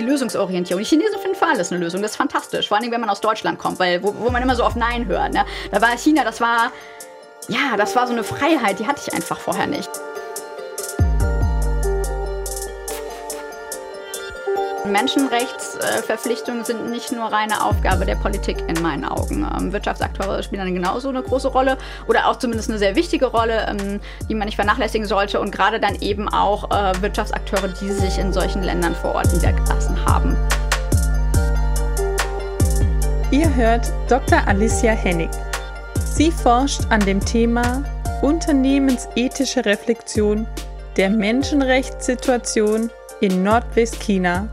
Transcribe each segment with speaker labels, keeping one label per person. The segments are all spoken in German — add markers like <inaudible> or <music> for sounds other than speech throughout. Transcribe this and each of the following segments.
Speaker 1: die Lösungsorientierung. Die Chinesen finden für alles eine Lösung. Das ist fantastisch. Vor allem, wenn man aus Deutschland kommt, weil wo, wo man immer so auf Nein hört. Ne? Da war China, das war, ja, das war so eine Freiheit, die hatte ich einfach vorher nicht. Menschenrechtsverpflichtungen sind nicht nur reine Aufgabe der Politik in meinen Augen. Ähm, Wirtschaftsakteure spielen dann genauso eine große Rolle oder auch zumindest eine sehr wichtige Rolle, ähm, die man nicht vernachlässigen sollte und gerade dann eben auch äh, Wirtschaftsakteure, die sich in solchen Ländern vor Ort niedergelassen haben.
Speaker 2: Ihr hört Dr. Alicia Hennig. Sie forscht an dem Thema Unternehmensethische Reflexion der Menschenrechtssituation in Nordwestchina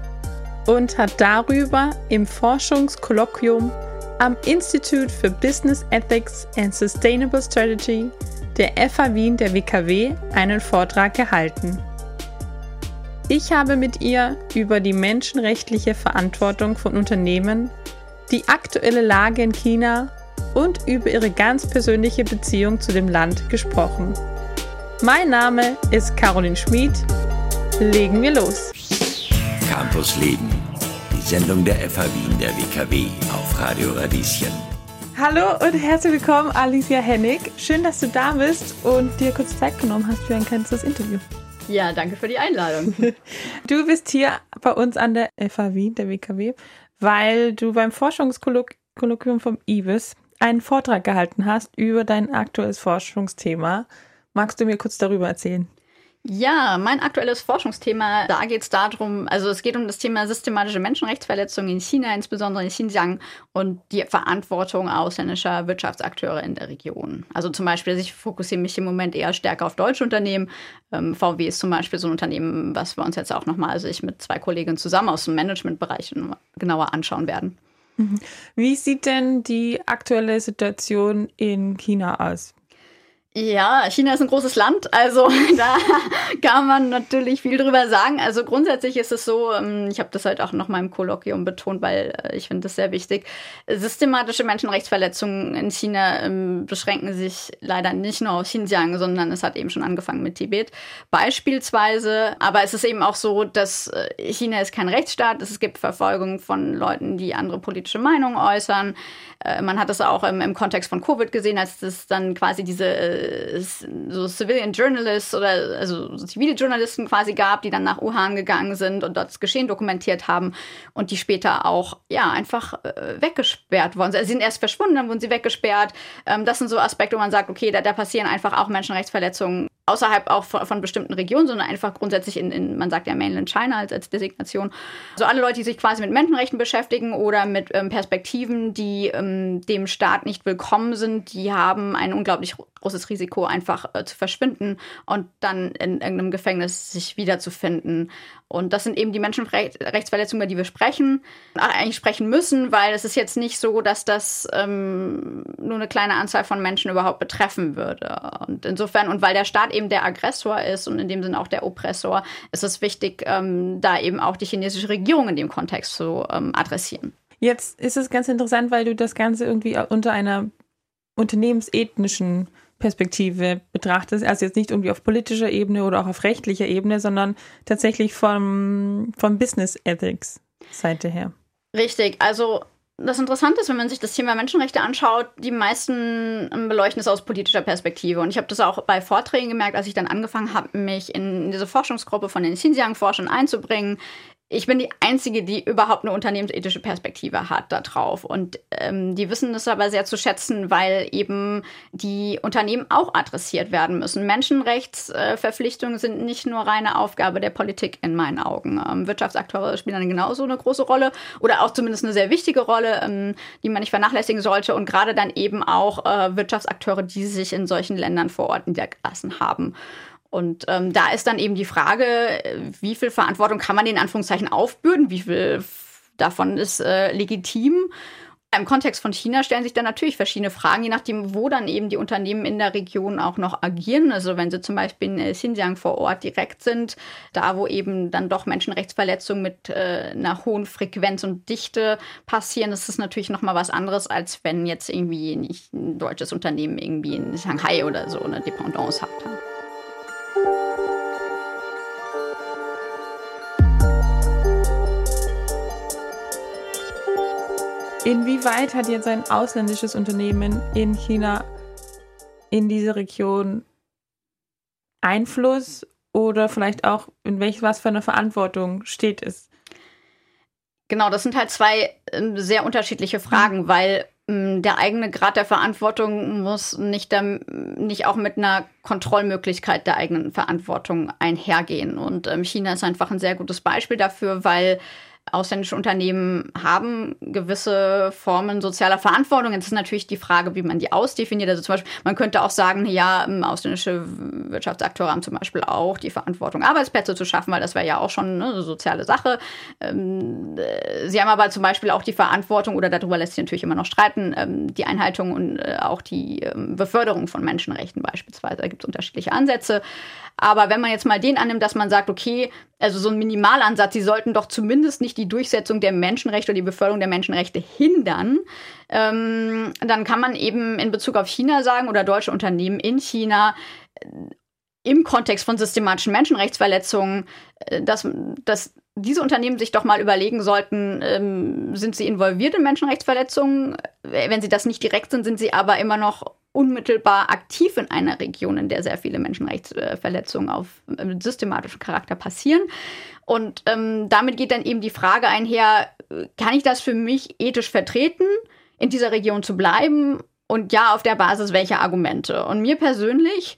Speaker 2: und hat darüber im Forschungskolloquium am Institute for Business Ethics and Sustainable Strategy der FA Wien der WKW einen Vortrag gehalten. Ich habe mit ihr über die menschenrechtliche Verantwortung von Unternehmen, die aktuelle Lage in China und über ihre ganz persönliche Beziehung zu dem Land gesprochen. Mein Name ist Caroline Schmid. Legen wir los.
Speaker 3: Campus Leben. Sendung der FH Wien der WKW auf Radio Radieschen.
Speaker 2: Hallo und herzlich willkommen, Alicia Hennig. Schön, dass du da bist und dir kurz Zeit genommen hast für ein kurzes Interview.
Speaker 1: Ja, danke für die Einladung. <laughs>
Speaker 2: Du bist hier bei uns an der FH Wien, der WKW, weil du beim Forschungskolloquium vom IBIS einen Vortrag gehalten hast über dein aktuelles Forschungsthema. Magst du mir kurz darüber erzählen?
Speaker 1: Ja, mein aktuelles Forschungsthema, da geht es darum, also es geht um das Thema systematische Menschenrechtsverletzungen in China, insbesondere in Xinjiang und die Verantwortung ausländischer Wirtschaftsakteure in der Region. Also zum Beispiel, also ich fokussiere mich im Moment eher stärker auf deutsche Unternehmen. Ähm, VW ist zum Beispiel so ein Unternehmen, was wir uns jetzt auch nochmal, also ich mit zwei Kolleginnen zusammen aus dem Managementbereich genauer anschauen werden.
Speaker 2: Mhm. Wie sieht denn die aktuelle Situation in China aus?
Speaker 1: Ja, China ist ein großes Land, also <laughs> da kann man natürlich viel drüber sagen. Also grundsätzlich ist es so, ähm, ich habe das halt auch noch mal im Kolloquium betont, weil äh, ich finde das sehr wichtig. Systematische Menschenrechtsverletzungen in China ähm, beschränken sich leider nicht nur auf Xinjiang, sondern es hat eben schon angefangen mit Tibet beispielsweise. Aber es ist eben auch so, dass äh, China ist kein Rechtsstaat. Es gibt Verfolgung von Leuten, die andere politische Meinungen äußern. Äh, man hat das auch im, im Kontext von Covid gesehen, als es dann quasi diese so Civilian Journalists oder also zivile Journalisten quasi gab, die dann nach Wuhan gegangen sind und dort das Geschehen dokumentiert haben und die später auch ja einfach äh, weggesperrt worden sind. Also sie sind erst verschwunden, dann wurden sie weggesperrt. Ähm, das sind so Aspekte, wo man sagt, okay, da, da passieren einfach auch Menschenrechtsverletzungen außerhalb auch von, von, bestimmten Regionen, sondern einfach grundsätzlich in, in, man sagt ja Mainland China als, als Designation. Also alle Leute, die sich quasi mit Menschenrechten beschäftigen oder mit ähm, Perspektiven, die ähm, dem Staat nicht willkommen sind, die haben ein unglaublich großes Risiko, einfach äh, zu verschwinden und dann in irgendeinem Gefängnis sich wiederzufinden. Und das sind eben die Menschenrechtsverletzungen, über die wir sprechen, eigentlich sprechen müssen, weil es ist jetzt nicht so, dass das ähm, nur eine kleine Anzahl von Menschen überhaupt betreffen würde. Und insofern, und weil der Staat eben der Aggressor ist und in dem Sinne auch der Oppressor, ist es wichtig, ähm, da eben auch die chinesische Regierung in dem Kontext zu ähm, adressieren.
Speaker 2: Jetzt ist es ganz interessant, weil du das Ganze irgendwie unter einer unternehmensethnischen Perspektive betrachtest, also jetzt nicht irgendwie auf politischer Ebene oder auch auf rechtlicher Ebene, sondern tatsächlich vom, vom Business Ethics Seite her.
Speaker 1: Richtig, also das Interessante ist, wenn man sich das Thema Menschenrechte anschaut, die meisten beleuchten es aus politischer Perspektive. Und ich habe das auch bei Vorträgen gemerkt, als ich dann angefangen habe, mich in diese Forschungsgruppe von den Xinjiang-Forschern einzubringen, ich bin die Einzige, die überhaupt eine unternehmensethische Perspektive hat darauf. Und ähm, die wissen das aber sehr zu schätzen, weil eben die Unternehmen auch adressiert werden müssen. Menschenrechtsverpflichtungen äh, sind nicht nur reine Aufgabe der Politik in meinen Augen. Ähm, Wirtschaftsakteure spielen dann genauso eine große Rolle oder auch zumindest eine sehr wichtige Rolle, ähm, die man nicht vernachlässigen sollte. Und gerade dann eben auch äh, Wirtschaftsakteure, die sich in solchen Ländern vor Ort niedergelassen haben. Und ähm, da ist dann eben die Frage, wie viel Verantwortung kann man den Anführungszeichen aufbürden, wie viel davon ist äh, legitim Im Kontext von China stellen sich dann natürlich verschiedene Fragen, je nachdem, wo dann eben die Unternehmen in der Region auch noch agieren. Also wenn sie zum Beispiel in äh, Xinjiang vor Ort direkt sind, da wo eben dann doch Menschenrechtsverletzungen mit äh, einer hohen Frequenz und Dichte passieren, ist es natürlich nochmal was anderes, als wenn jetzt irgendwie nicht ein deutsches Unternehmen irgendwie in Shanghai oder so eine Dependance hat.
Speaker 2: Inwieweit hat jetzt ein ausländisches Unternehmen in China in diese Region Einfluss oder vielleicht auch in welch was für eine Verantwortung steht es?
Speaker 1: Genau, das sind halt zwei äh, sehr unterschiedliche Fragen, mhm. weil äh, der eigene Grad der Verantwortung muss nicht, ähm, nicht auch mit einer Kontrollmöglichkeit der eigenen Verantwortung einhergehen. Und ähm, China ist einfach ein sehr gutes Beispiel dafür, weil ausländische Unternehmen haben gewisse Formen sozialer Verantwortung. Jetzt ist natürlich die Frage, wie man die ausdefiniert. Also zum Beispiel, man könnte auch sagen, ja, ähm, ausländische Wirtschaftsakteure haben zum Beispiel auch die Verantwortung, Arbeitsplätze zu schaffen, weil das wäre ja auch schon ne, eine soziale Sache. Ähm, äh, sie haben aber zum Beispiel auch die Verantwortung, oder darüber lässt sich natürlich immer noch streiten, ähm, die Einhaltung und äh, auch die Beförderung von Menschenrechten beispielsweise. Da gibt es unterschiedliche Ansätze. Aber wenn man jetzt mal den annimmt, dass man sagt, okay, also so ein Minimalansatz, sie sollten doch zumindest nicht die Durchsetzung der Menschenrechte oder die Beförderung der Menschenrechte hindern, ähm, dann kann man eben in Bezug auf China sagen oder deutsche Unternehmen in China äh, im Kontext von systematischen Menschenrechtsverletzungen, äh, dass, dass diese Unternehmen sich doch mal überlegen sollten, ähm, sind sie involviert in Menschenrechtsverletzungen? Wenn sie das nicht direkt sind, sind sie aber immer noch unmittelbar aktiv in einer Region, in der sehr viele Menschenrechtsverletzungen auf äh, systematischen Charakter passieren. Und ähm, damit geht dann eben die Frage einher, kann ich das für mich ethisch vertreten, in dieser Region zu bleiben? Und ja, auf der Basis welcher Argumente? Und mir persönlich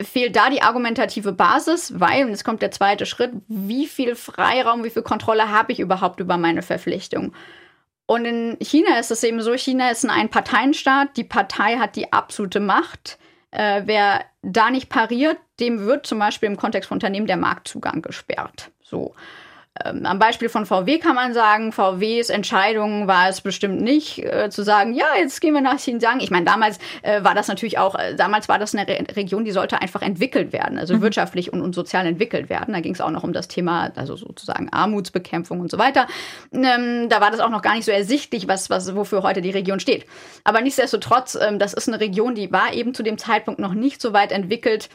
Speaker 1: fehlt da die argumentative Basis, weil, und jetzt kommt der zweite Schritt, wie viel Freiraum, wie viel Kontrolle habe ich überhaupt über meine Verpflichtung? Und in China ist es eben so, China ist ein Einparteienstaat, die Partei hat die absolute Macht. Äh, wer da nicht pariert, dem wird zum Beispiel im Kontext von Unternehmen der Marktzugang gesperrt. So. Ähm, am Beispiel von VW kann man sagen, VWs Entscheidung war es bestimmt nicht, äh, zu sagen, ja, jetzt gehen wir nach Xinjiang. Ich meine, damals äh, war das natürlich auch, äh, damals war das eine Re Region, die sollte einfach entwickelt werden, also mhm. wirtschaftlich und, und sozial entwickelt werden. Da ging es auch noch um das Thema, also sozusagen Armutsbekämpfung und so weiter. Ähm, da war das auch noch gar nicht so ersichtlich, was, was, wofür heute die Region steht. Aber nichtsdestotrotz, ähm, das ist eine Region, die war eben zu dem Zeitpunkt noch nicht so weit entwickelt,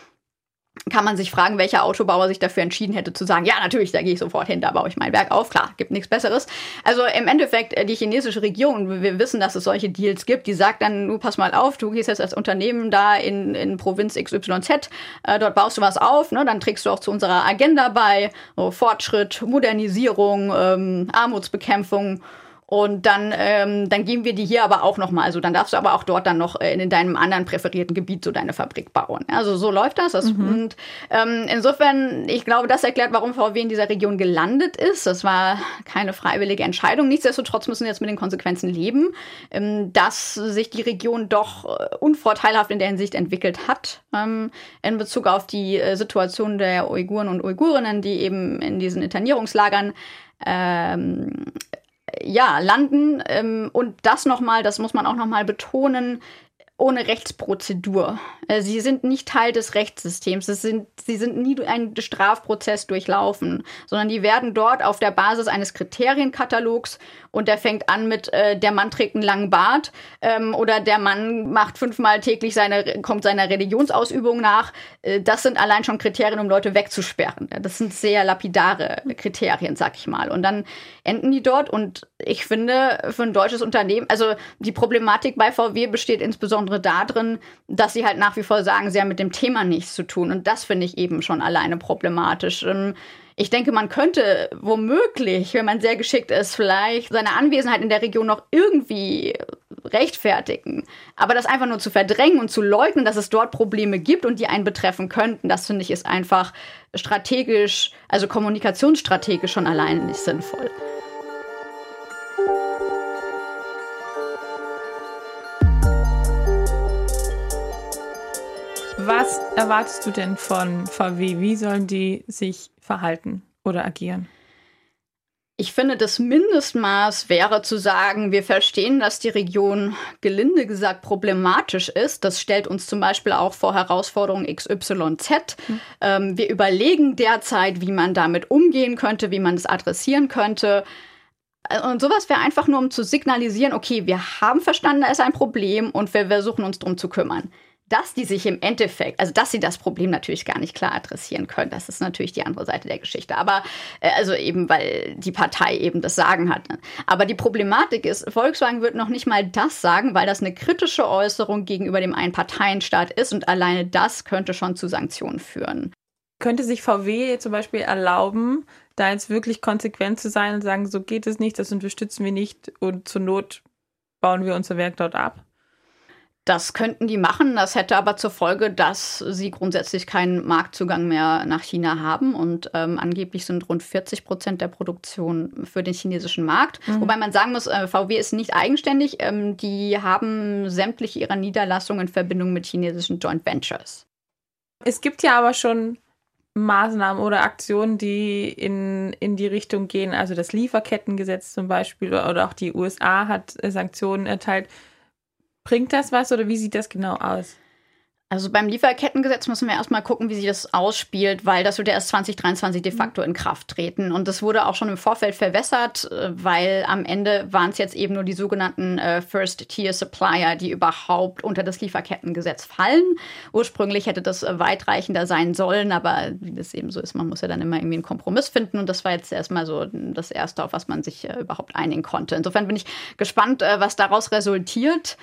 Speaker 1: kann man sich fragen, welcher Autobauer sich dafür entschieden hätte zu sagen, ja, natürlich, da gehe ich sofort hin, da baue ich mein Werk auf. Klar, gibt nichts Besseres. Also im Endeffekt, äh, die chinesische Regierung, wir wissen, dass es solche Deals gibt, die sagt dann, du pass mal auf, du gehst jetzt als Unternehmen da in, in Provinz XYZ, äh, dort baust du was auf, ne, dann trägst du auch zu unserer Agenda bei, so Fortschritt, Modernisierung, ähm, Armutsbekämpfung und dann, ähm, dann geben wir die hier aber auch nochmal. Also dann darfst du aber auch dort dann noch äh, in deinem anderen präferierten Gebiet so deine Fabrik bauen. Also so läuft das. das mhm. Und ähm, insofern, ich glaube, das erklärt, warum VW in dieser Region gelandet ist. Das war keine freiwillige Entscheidung. Nichtsdestotrotz müssen wir jetzt mit den Konsequenzen leben, ähm, dass sich die Region doch äh, unvorteilhaft in der Hinsicht entwickelt hat ähm, in Bezug auf die äh, Situation der Uiguren und Uigurinnen, die eben in diesen Internierungslagern ähm, ja, landen. Ähm, und das nochmal, das muss man auch nochmal betonen, ohne Rechtsprozedur. Äh, sie sind nicht Teil des Rechtssystems. Es sind, sie sind nie einen Strafprozess durchlaufen, sondern die werden dort auf der Basis eines Kriterienkatalogs und der fängt an mit äh, der Mann trägt einen langen Bart ähm, oder der Mann macht fünfmal täglich seine kommt seiner Religionsausübung nach. Äh, das sind allein schon Kriterien, um Leute wegzusperren. Das sind sehr lapidare Kriterien, sag ich mal. Und dann enden die dort und ich finde für ein deutsches Unternehmen, also die Problematik bei VW besteht insbesondere darin, dass sie halt nach wie vor sagen, sie haben mit dem Thema nichts zu tun und das finde ich eben schon alleine problematisch. Ähm, ich denke, man könnte womöglich, wenn man sehr geschickt ist, vielleicht seine Anwesenheit in der Region noch irgendwie rechtfertigen. Aber das einfach nur zu verdrängen und zu leugnen, dass es dort Probleme gibt und die einen betreffen könnten, das finde ich ist einfach strategisch, also kommunikationsstrategisch schon alleine nicht sinnvoll.
Speaker 2: Was erwartest du denn von VW? Wie sollen die sich verhalten oder agieren?
Speaker 1: Ich finde, das Mindestmaß wäre zu sagen, wir verstehen, dass die Region gelinde gesagt problematisch ist. Das stellt uns zum Beispiel auch vor Herausforderungen XYZ. Mhm. Ähm, wir überlegen derzeit, wie man damit umgehen könnte, wie man es adressieren könnte. Äh, und sowas wäre einfach nur, um zu signalisieren, okay, wir haben verstanden, da ist ein Problem und wir versuchen uns darum zu kümmern dass die sich im Endeffekt, also dass sie das Problem natürlich gar nicht klar adressieren können, das ist natürlich die andere Seite der Geschichte. Aber äh, also eben, weil die Partei eben das Sagen hat. Ne? Aber die Problematik ist, Volkswagen wird noch nicht mal das sagen, weil das eine kritische Äußerung gegenüber dem Einparteienstaat ist und alleine das könnte schon zu Sanktionen führen.
Speaker 2: Könnte sich VW zum Beispiel erlauben, da jetzt wirklich konsequent zu sein und sagen, so geht es nicht, das unterstützen wir nicht und zur Not bauen wir unser Werk dort ab?
Speaker 1: Das könnten die machen. Das hätte aber zur Folge, dass sie grundsätzlich keinen Marktzugang mehr nach China haben. Und ähm, angeblich sind rund 40 Prozent der Produktion für den chinesischen Markt. Mhm. Wobei man sagen muss, äh, VW ist nicht eigenständig. Ähm, die haben sämtliche ihrer Niederlassungen in Verbindung mit chinesischen Joint Ventures.
Speaker 2: Es gibt ja aber schon Maßnahmen oder Aktionen, die in, in die Richtung gehen. Also das Lieferkettengesetz zum Beispiel oder auch die USA hat Sanktionen erteilt. Bringt das was oder wie sieht das genau aus?
Speaker 1: Also beim Lieferkettengesetz müssen wir erstmal gucken, wie sich das ausspielt, weil das wird ja erst 2023 de facto in Kraft treten. Und das wurde auch schon im Vorfeld verwässert, äh, weil am Ende waren es jetzt eben nur die sogenannten äh, First-Tier-Supplier, die überhaupt unter das Lieferkettengesetz fallen. Ursprünglich hätte das äh, weitreichender sein sollen, aber wie das eben so ist, man muss ja dann immer irgendwie einen Kompromiss finden. Und das war jetzt erstmal so das Erste, auf was man sich überhaupt einigen konnte. Insofern bin ich gespannt, was daraus resultiert.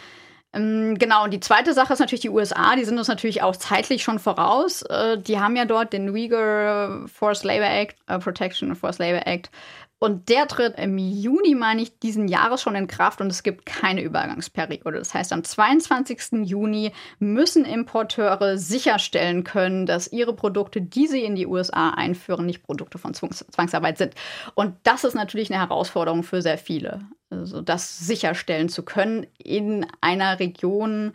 Speaker 1: Ähm, genau, und die zweite Sache ist natürlich die USA, die sind uns natürlich auch zeitlich schon voraus. Äh, die haben ja dort den Uyghur Forced Labor Act, äh, Protection Forced Labor Act. Und der tritt im Juni, meine ich, diesen Jahres schon in Kraft und es gibt keine Übergangsperiode. Das heißt, am 22. Juni müssen Importeure sicherstellen können, dass ihre Produkte, die sie in die USA einführen, nicht Produkte von Zwangsarbeit sind. Und das ist natürlich eine Herausforderung für sehr viele also das sicherstellen zu können in einer Region,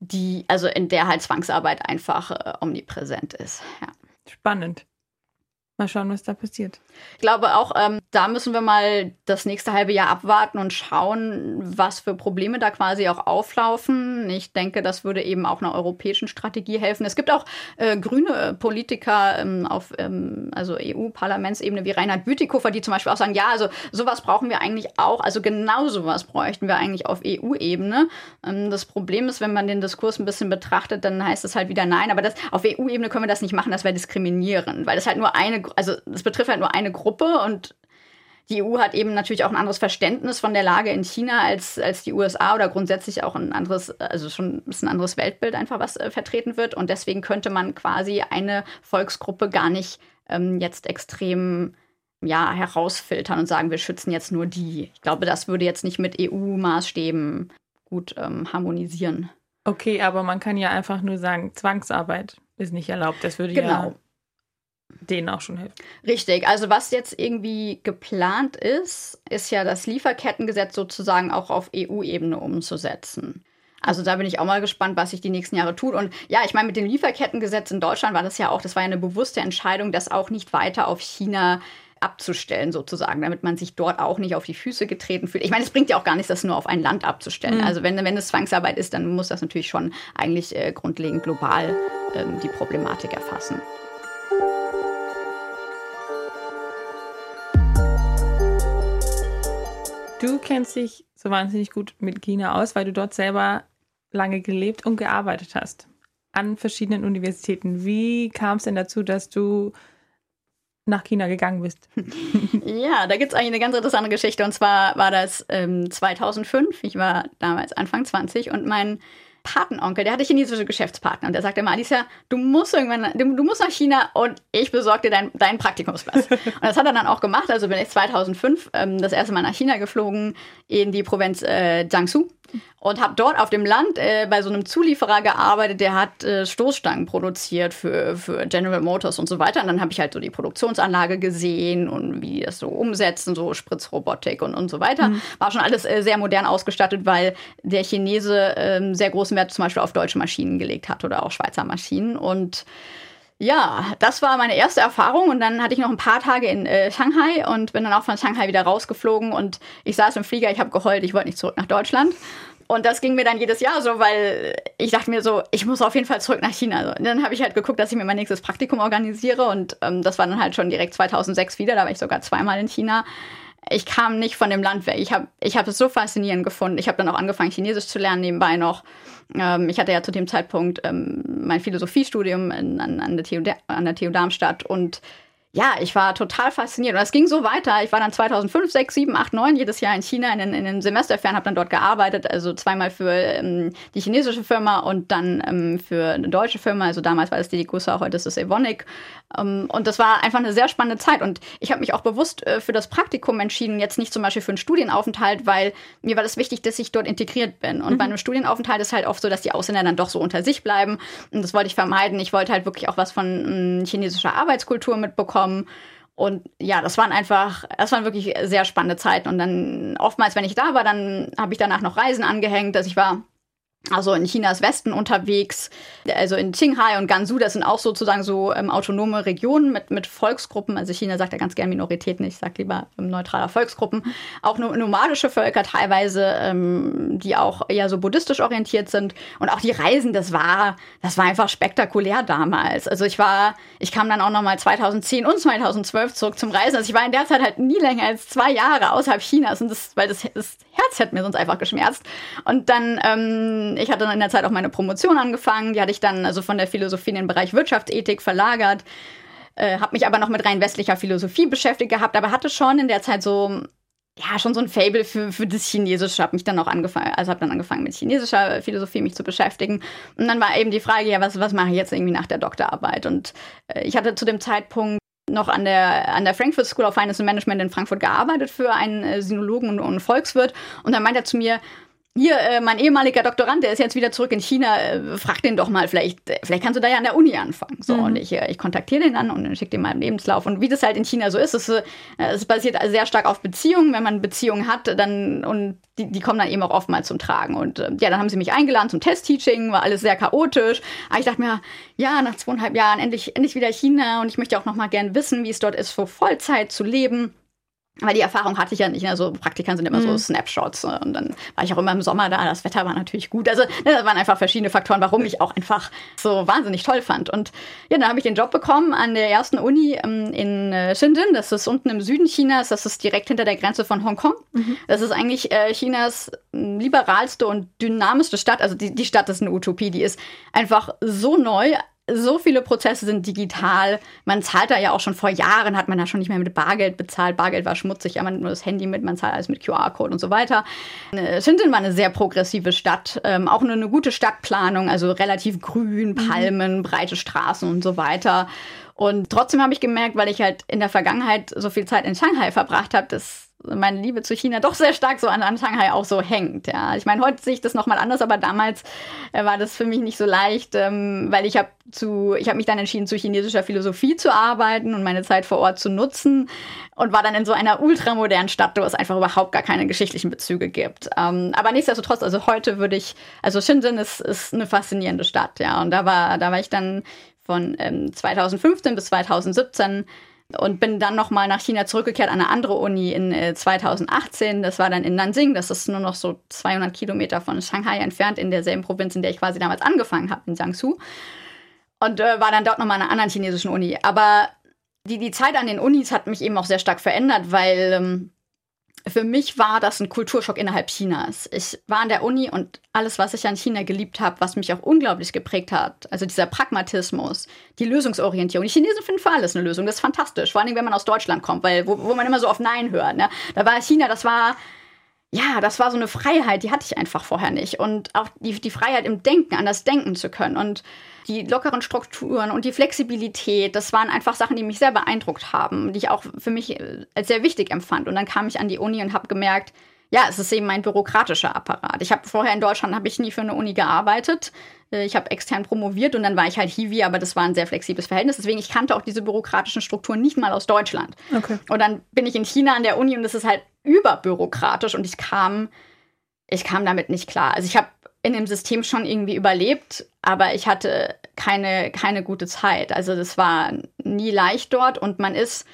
Speaker 1: die, also in der halt Zwangsarbeit einfach äh, omnipräsent ist. Ja.
Speaker 2: Spannend. Mal schauen, was da passiert.
Speaker 1: Ich glaube auch, ähm, da müssen wir mal das nächste halbe Jahr abwarten und schauen, was für Probleme da quasi auch auflaufen. Ich denke, das würde eben auch einer europäischen Strategie helfen. Es gibt auch äh, grüne Politiker ähm, auf ähm, also EU-Parlamentsebene wie Reinhard Bütikofer, die zum Beispiel auch sagen, ja, also sowas brauchen wir eigentlich auch. Also genau sowas bräuchten wir eigentlich auf EU-Ebene. Ähm, das Problem ist, wenn man den Diskurs ein bisschen betrachtet, dann heißt es halt wieder nein. Aber das, auf EU-Ebene können wir das nicht machen, das wäre diskriminierend, weil das halt nur eine also es betrifft halt nur eine Gruppe und die EU hat eben natürlich auch ein anderes Verständnis von der Lage in China als, als die USA oder grundsätzlich auch ein anderes, also schon ein anderes Weltbild einfach, was äh, vertreten wird. Und deswegen könnte man quasi eine Volksgruppe gar nicht ähm, jetzt extrem ja, herausfiltern und sagen, wir schützen jetzt nur die. Ich glaube, das würde jetzt nicht mit EU-Maßstäben gut ähm, harmonisieren.
Speaker 2: Okay, aber man kann ja einfach nur sagen, Zwangsarbeit ist nicht erlaubt. Das würde genau. ja denen auch schon hilft.
Speaker 1: Richtig. Also was jetzt irgendwie geplant ist, ist ja das Lieferkettengesetz sozusagen auch auf EU-Ebene umzusetzen. Also da bin ich auch mal gespannt, was sich die nächsten Jahre tut. Und ja, ich meine, mit dem Lieferkettengesetz in Deutschland war das ja auch, das war ja eine bewusste Entscheidung, das auch nicht weiter auf China abzustellen, sozusagen, damit man sich dort auch nicht auf die Füße getreten fühlt. Ich meine, es bringt ja auch gar nichts, das nur auf ein Land abzustellen. Mhm. Also wenn, wenn es Zwangsarbeit ist, dann muss das natürlich schon eigentlich äh, grundlegend global ähm, die Problematik erfassen.
Speaker 2: Du kennst dich so wahnsinnig gut mit China aus, weil du dort selber lange gelebt und gearbeitet hast. An verschiedenen Universitäten. Wie kam es denn dazu, dass du nach China gegangen bist? <laughs>
Speaker 1: ja, da gibt es eigentlich eine ganz interessante Geschichte. Und zwar war das ähm, 2005. Ich war damals Anfang 20 und mein Patenonkel, der hatte chinesische Geschäftspartner und der sagte immer, Alicia, du musst irgendwann, du, du musst nach China und ich besorge dir deinen dein Praktikumsplatz. und das hat er dann auch gemacht. Also bin ich 2005 ähm, das erste Mal nach China geflogen in die Provinz äh, Jiangsu und habe dort auf dem Land äh, bei so einem Zulieferer gearbeitet, der hat äh, Stoßstangen produziert für, für General Motors und so weiter. Und dann habe ich halt so die Produktionsanlage gesehen und wie die das so umsetzen, so Spritzrobotik und, und so weiter. Mhm. War schon alles äh, sehr modern ausgestattet, weil der Chinese ähm, sehr großen Wert zum Beispiel auf deutsche Maschinen gelegt hat oder auch Schweizer Maschinen. Und Ja, das war meine erste Erfahrung und dann hatte ich noch ein paar Tage in äh, Shanghai und bin dann auch von Shanghai wieder rausgeflogen und ich saß im Flieger, ich habe geheult, ich wollte nicht zurück nach Deutschland. Und das ging mir dann jedes Jahr so, weil ich dachte mir so, ich muss auf jeden Fall zurück nach China. Also, dann habe ich halt geguckt, dass ich mir mein nächstes Praktikum organisiere und ähm, das war dann halt schon direkt 2006 wieder, da war ich sogar zweimal in China. Ich kam nicht von dem Land weg. Ich habe ich hab es so faszinierend gefunden. Ich habe dann auch angefangen, Chinesisch zu lernen nebenbei noch. Ähm, ich hatte ja zu dem Zeitpunkt ähm, mein Philosophiestudium in, an, an, der TU, an der TU Darmstadt und ja, ich war total fasziniert. Und es ging so weiter. Ich war dann 2005, 6, 7, 8, 9 jedes Jahr in China in, in den Semesterferien, habe dann dort gearbeitet. Also zweimal für ähm, die chinesische Firma und dann ähm, für eine deutsche Firma. Also damals war das die Gusa, heute ist es Evonik. Ähm, und das war einfach eine sehr spannende Zeit. Und ich habe mich auch bewusst äh, für das Praktikum entschieden, jetzt nicht zum Beispiel für einen Studienaufenthalt, weil mir war das wichtig, dass ich dort integriert bin. Und mhm. bei einem Studienaufenthalt ist halt oft so, dass die Ausländer dann doch so unter sich bleiben. Und das wollte ich vermeiden. Ich wollte halt wirklich auch was von chinesischer Arbeitskultur mitbekommen bekommen. Und ja, das waren einfach, das waren wirklich sehr spannende Zeiten. Und dann oftmals, wenn ich da war, dann habe ich danach noch Reisen angehängt. dass ich war also in Chinas Westen unterwegs, also in Qinghai und Gansu, das sind auch sozusagen so ähm, autonome Regionen mit, mit Volksgruppen. Also China sagt ja ganz gern Minoritäten, ich sage lieber ähm, neutraler Volksgruppen. Auch nomadische Völker teilweise, ähm, die auch eher so buddhistisch orientiert sind. Und auch die Reisen, das war, das war einfach spektakulär damals. Also ich war, ich kam dann auch nochmal 2010 und 2012 zurück zum Reisen. Also ich war in der Zeit halt nie länger als zwei Jahre außerhalb Chinas und das, weil das, das Herz hätte mir sonst einfach geschmerzt. Und dann, ähm, ich hatte dann in der Zeit auch meine Promotion angefangen. Die hatte ich dann also von der Philosophie in den Bereich Wirtschaftsethik verlagert. Äh, habe mich aber noch mit rein westlicher Philosophie beschäftigt gehabt, aber hatte schon in der Zeit so ja, schon so ein Fable für, für das Chinesische. Habe mich dann auch angefangen, also habe dann angefangen mit chinesischer Philosophie mich zu beschäftigen. Und dann war eben die Frage, ja, was, was mache ich jetzt irgendwie nach der Doktorarbeit? Und äh, ich hatte zu dem Zeitpunkt noch an der, an der Frankfurt School of Finance and Management in Frankfurt gearbeitet für einen äh, Sinologen und, und Volkswirt. Und dann meinte er zu mir, hier, äh, mein ehemaliger Doktorand, der ist jetzt wieder zurück in China, äh, frag den doch mal, vielleicht, äh, vielleicht kannst du da ja an der Uni anfangen. So, mhm. und ich, äh, ich kontaktiere den dann und schicke dem mal einen Lebenslauf. Und wie das halt in China so ist, es, äh, es basiert sehr stark auf Beziehungen. Wenn man Beziehungen hat, dann, und die, die kommen dann eben auch oftmals zum Tragen. Und äh, ja, dann haben sie mich eingeladen zum Test-Teaching, war alles sehr chaotisch. Aber ich dachte mir, ja, nach zweieinhalb Jahren endlich, endlich wieder China und ich möchte auch noch mal gern wissen, wie es dort ist, vor Vollzeit zu leben. Weil die Erfahrung hatte ich ja nicht. Also Praktikan sind immer mhm. so Snapshots. Ne? Und dann war ich auch immer im Sommer da. Das Wetter war natürlich gut. Also ne, das waren einfach verschiedene Faktoren, warum ich auch einfach so wahnsinnig toll fand. Und ja, dann habe ich den Job bekommen an der ersten Uni ähm, in äh, Shenzhen. Das ist unten im Süden Chinas. Das ist direkt hinter der Grenze von Hongkong. Mhm. Das ist eigentlich äh, Chinas liberalste und dynamischste Stadt. Also die, die Stadt ist eine Utopie. Die ist einfach so neu so viele Prozesse sind digital. Man zahlt da ja auch schon vor Jahren, hat man da schon nicht mehr mit Bargeld bezahlt. Bargeld war schmutzig, ja, man nimmt nur das Handy mit, man zahlt alles mit QR-Code und so weiter. Shenzhen war eine sehr progressive Stadt, ähm, auch nur eine gute Stadtplanung, also relativ grün, mhm. Palmen, mhm. breite Straßen und so weiter. Und trotzdem habe ich gemerkt, weil ich halt in der Vergangenheit so viel Zeit in Shanghai verbracht habe, dass meine Liebe zu China doch sehr stark so an, an Shanghai auch so hängt. Ja, ich meine, heute sehe ich das nochmal anders, aber damals äh, war das für mich nicht so leicht, ähm, weil ich habe zu, ich habe mich dann entschieden, zu chinesischer Philosophie zu arbeiten und meine Zeit vor Ort zu nutzen und war dann in so einer ultramodernen Stadt, wo es einfach überhaupt gar keine geschichtlichen Bezüge gibt. Ähm, aber nichtsdestotrotz, also heute würde ich, also Shenzhen ist, ist eine faszinierende Stadt, ja, und da war, da war ich dann von ähm, 2015 bis 2017 und bin dann nochmal nach China zurückgekehrt an eine andere Uni in äh, 2018. Das war dann in Nanjing. Das ist nur noch so 200 Kilometer von Shanghai entfernt, in derselben Provinz, in der ich quasi damals angefangen habe, in Jiangsu. Und äh, war dann dort nochmal an einer anderen chinesischen Uni. Aber die, die Zeit an den Unis hat mich eben auch sehr stark verändert, weil ähm, für mich war das ein Kulturschock innerhalb Chinas. Ich war an der Uni und alles, was ich an China geliebt habe, was mich auch unglaublich geprägt hat, also dieser Pragmatismus, die Lösungsorientierung. Die Chinesen finden für alles eine Lösung, das ist fantastisch. Vor allem, wenn man aus Deutschland kommt, weil wo, wo man immer so auf Nein hört. Ne? Da war China, das war ja, das war so eine Freiheit, die hatte ich einfach vorher nicht. Und auch die, die Freiheit im Denken, anders denken zu können. Und die lockeren Strukturen und die Flexibilität, das waren einfach Sachen, die mich sehr beeindruckt haben, die ich auch für mich äh, als sehr wichtig empfand. Und dann kam ich an die Uni und habe gemerkt, ja, es ist eben ein bürokratischer Apparat. Ich habe vorher in Deutschland habe ich nie für eine Uni gearbeitet. Äh, ich habe extern promoviert und dann war ich halt Hiwi, aber das war ein sehr flexibles Verhältnis. Deswegen ich kannte auch diese bürokratischen Strukturen nicht mal aus Deutschland. Okay. Und dann bin ich in China an der Uni und es ist halt überbürokratisch und ich kam ich kam damit nicht klar. Also ich habe in dem System schon irgendwie überlebt, aber ich hatte keine, keine gute Zeit. Also das war nie leicht dort und man ist,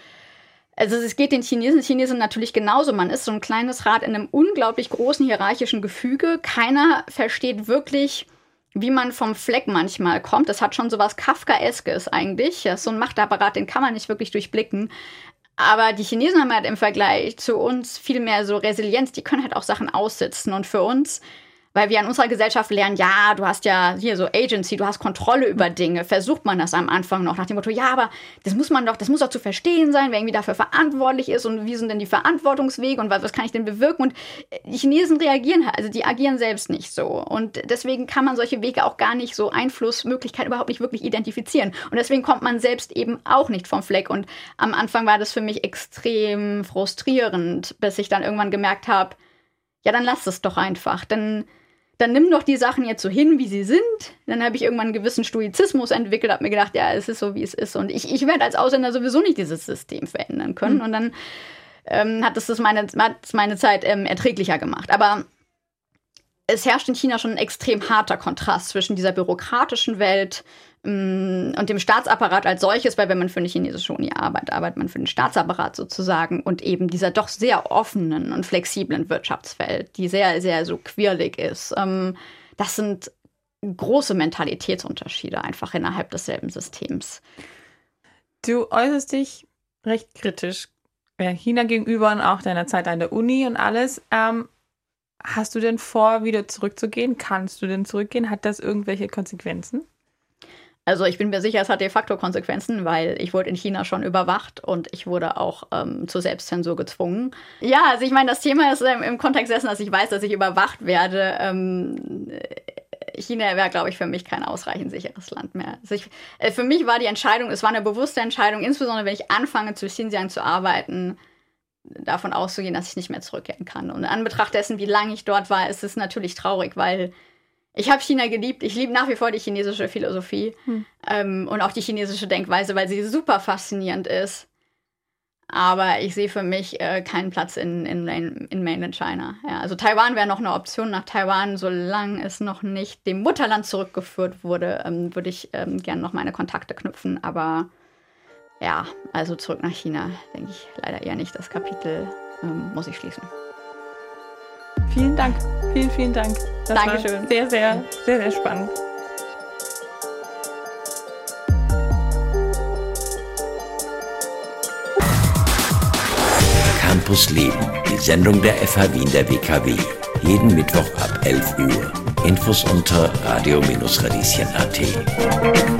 Speaker 1: also es geht den Chinesen, Chinesen natürlich genauso. Man ist so ein kleines Rad in einem unglaublich großen hierarchischen Gefüge. Keiner versteht wirklich, wie man vom Fleck manchmal kommt. Das hat schon so was Kafkaeskes eigentlich. Das ist so ein Machtapparat, den kann man nicht wirklich durchblicken. Aber die Chinesen haben halt im Vergleich zu uns viel mehr so Resilienz. Die können halt auch Sachen aussitzen. Und für uns weil wir in unserer Gesellschaft lernen, ja, du hast ja hier so Agency, du hast Kontrolle über Dinge. Versucht man das am Anfang noch nach dem Motto, ja, aber das muss man doch, das muss doch zu verstehen sein, wer irgendwie dafür verantwortlich ist und wie sind denn die Verantwortungswege und was, was kann ich denn bewirken? Und die Chinesen reagieren, also die agieren selbst nicht so. Und deswegen kann man solche Wege auch gar nicht so Einflussmöglichkeiten überhaupt nicht wirklich identifizieren. Und deswegen kommt man selbst eben auch nicht vom Fleck. Und am Anfang war das für mich extrem frustrierend, bis ich dann irgendwann gemerkt habe, ja, dann lass es doch einfach. Dann dann nimm doch die Sachen jetzt so hin, wie sie sind. Dann habe ich irgendwann einen gewissen Stoizismus entwickelt, habe mir gedacht, ja, es ist so, wie es ist. Und ich, ich werde als Ausländer sowieso nicht dieses System verändern können. Mhm. Und dann ähm, hat es das meine, meine Zeit ähm, erträglicher gemacht. Aber es herrscht in China schon ein extrem harter Kontrast zwischen dieser bürokratischen Welt und dem Staatsapparat als solches, weil wenn man für eine chinesische Uni arbeitet, arbeitet man für den Staatsapparat sozusagen und eben dieser doch sehr offenen und flexiblen Wirtschaftswelt, die sehr, sehr so quirlig ist. Ähm, das sind große Mentalitätsunterschiede einfach innerhalb desselben Systems.
Speaker 2: Du äußerst dich recht kritisch äh, China gegenüber und auch deiner Zeit an der Uni und alles. Ähm, hast du denn vor, wieder zurückzugehen? Kannst du denn zurückgehen? Hat das irgendwelche Konsequenzen?
Speaker 1: Also ich bin mir sicher, es hat de facto Konsequenzen, weil ich wurde in China schon überwacht und ich wurde auch ähm, zur Selbstzensur gezwungen. Ja, also ich meine, das Thema ist ähm, im Kontext dessen, dass ich weiß, dass ich überwacht werde. Ähm, China wäre, glaube ich, für mich kein ausreichend sicheres Land mehr. Also ich, äh, für mich war die Entscheidung, es war eine bewusste Entscheidung, insbesondere wenn ich anfange, zu Xinjiang zu arbeiten, davon auszugehen, dass ich nicht mehr zurückkehren kann. Und in Anbetracht dessen, wie lange ich dort war, ist es natürlich traurig, weil ich habe China geliebt. Ich liebe nach wie vor die chinesische Philosophie hm. ähm, und auch die chinesische Denkweise, weil sie super faszinierend ist. Aber ich sehe für mich äh, keinen Platz in, in, in Mainland China. Ja, also Taiwan wäre noch eine Option. Nach Taiwan, solange es noch nicht dem Mutterland zurückgeführt wurde, ähm, würde ich ähm, gerne noch meine Kontakte knüpfen. Aber ja, also zurück nach China, denke ich leider eher nicht. Das Kapitel ähm, muss ich schließen.
Speaker 2: Vielen Dank. Vielen, vielen Dank.
Speaker 1: Das Dankeschön.
Speaker 2: War sehr, sehr, sehr, sehr spannend.
Speaker 3: Campus Leben, die Sendung der FH Wien der WKW. Jeden Mittwoch ab 11 Uhr. Infos unter radio-radieschen.at.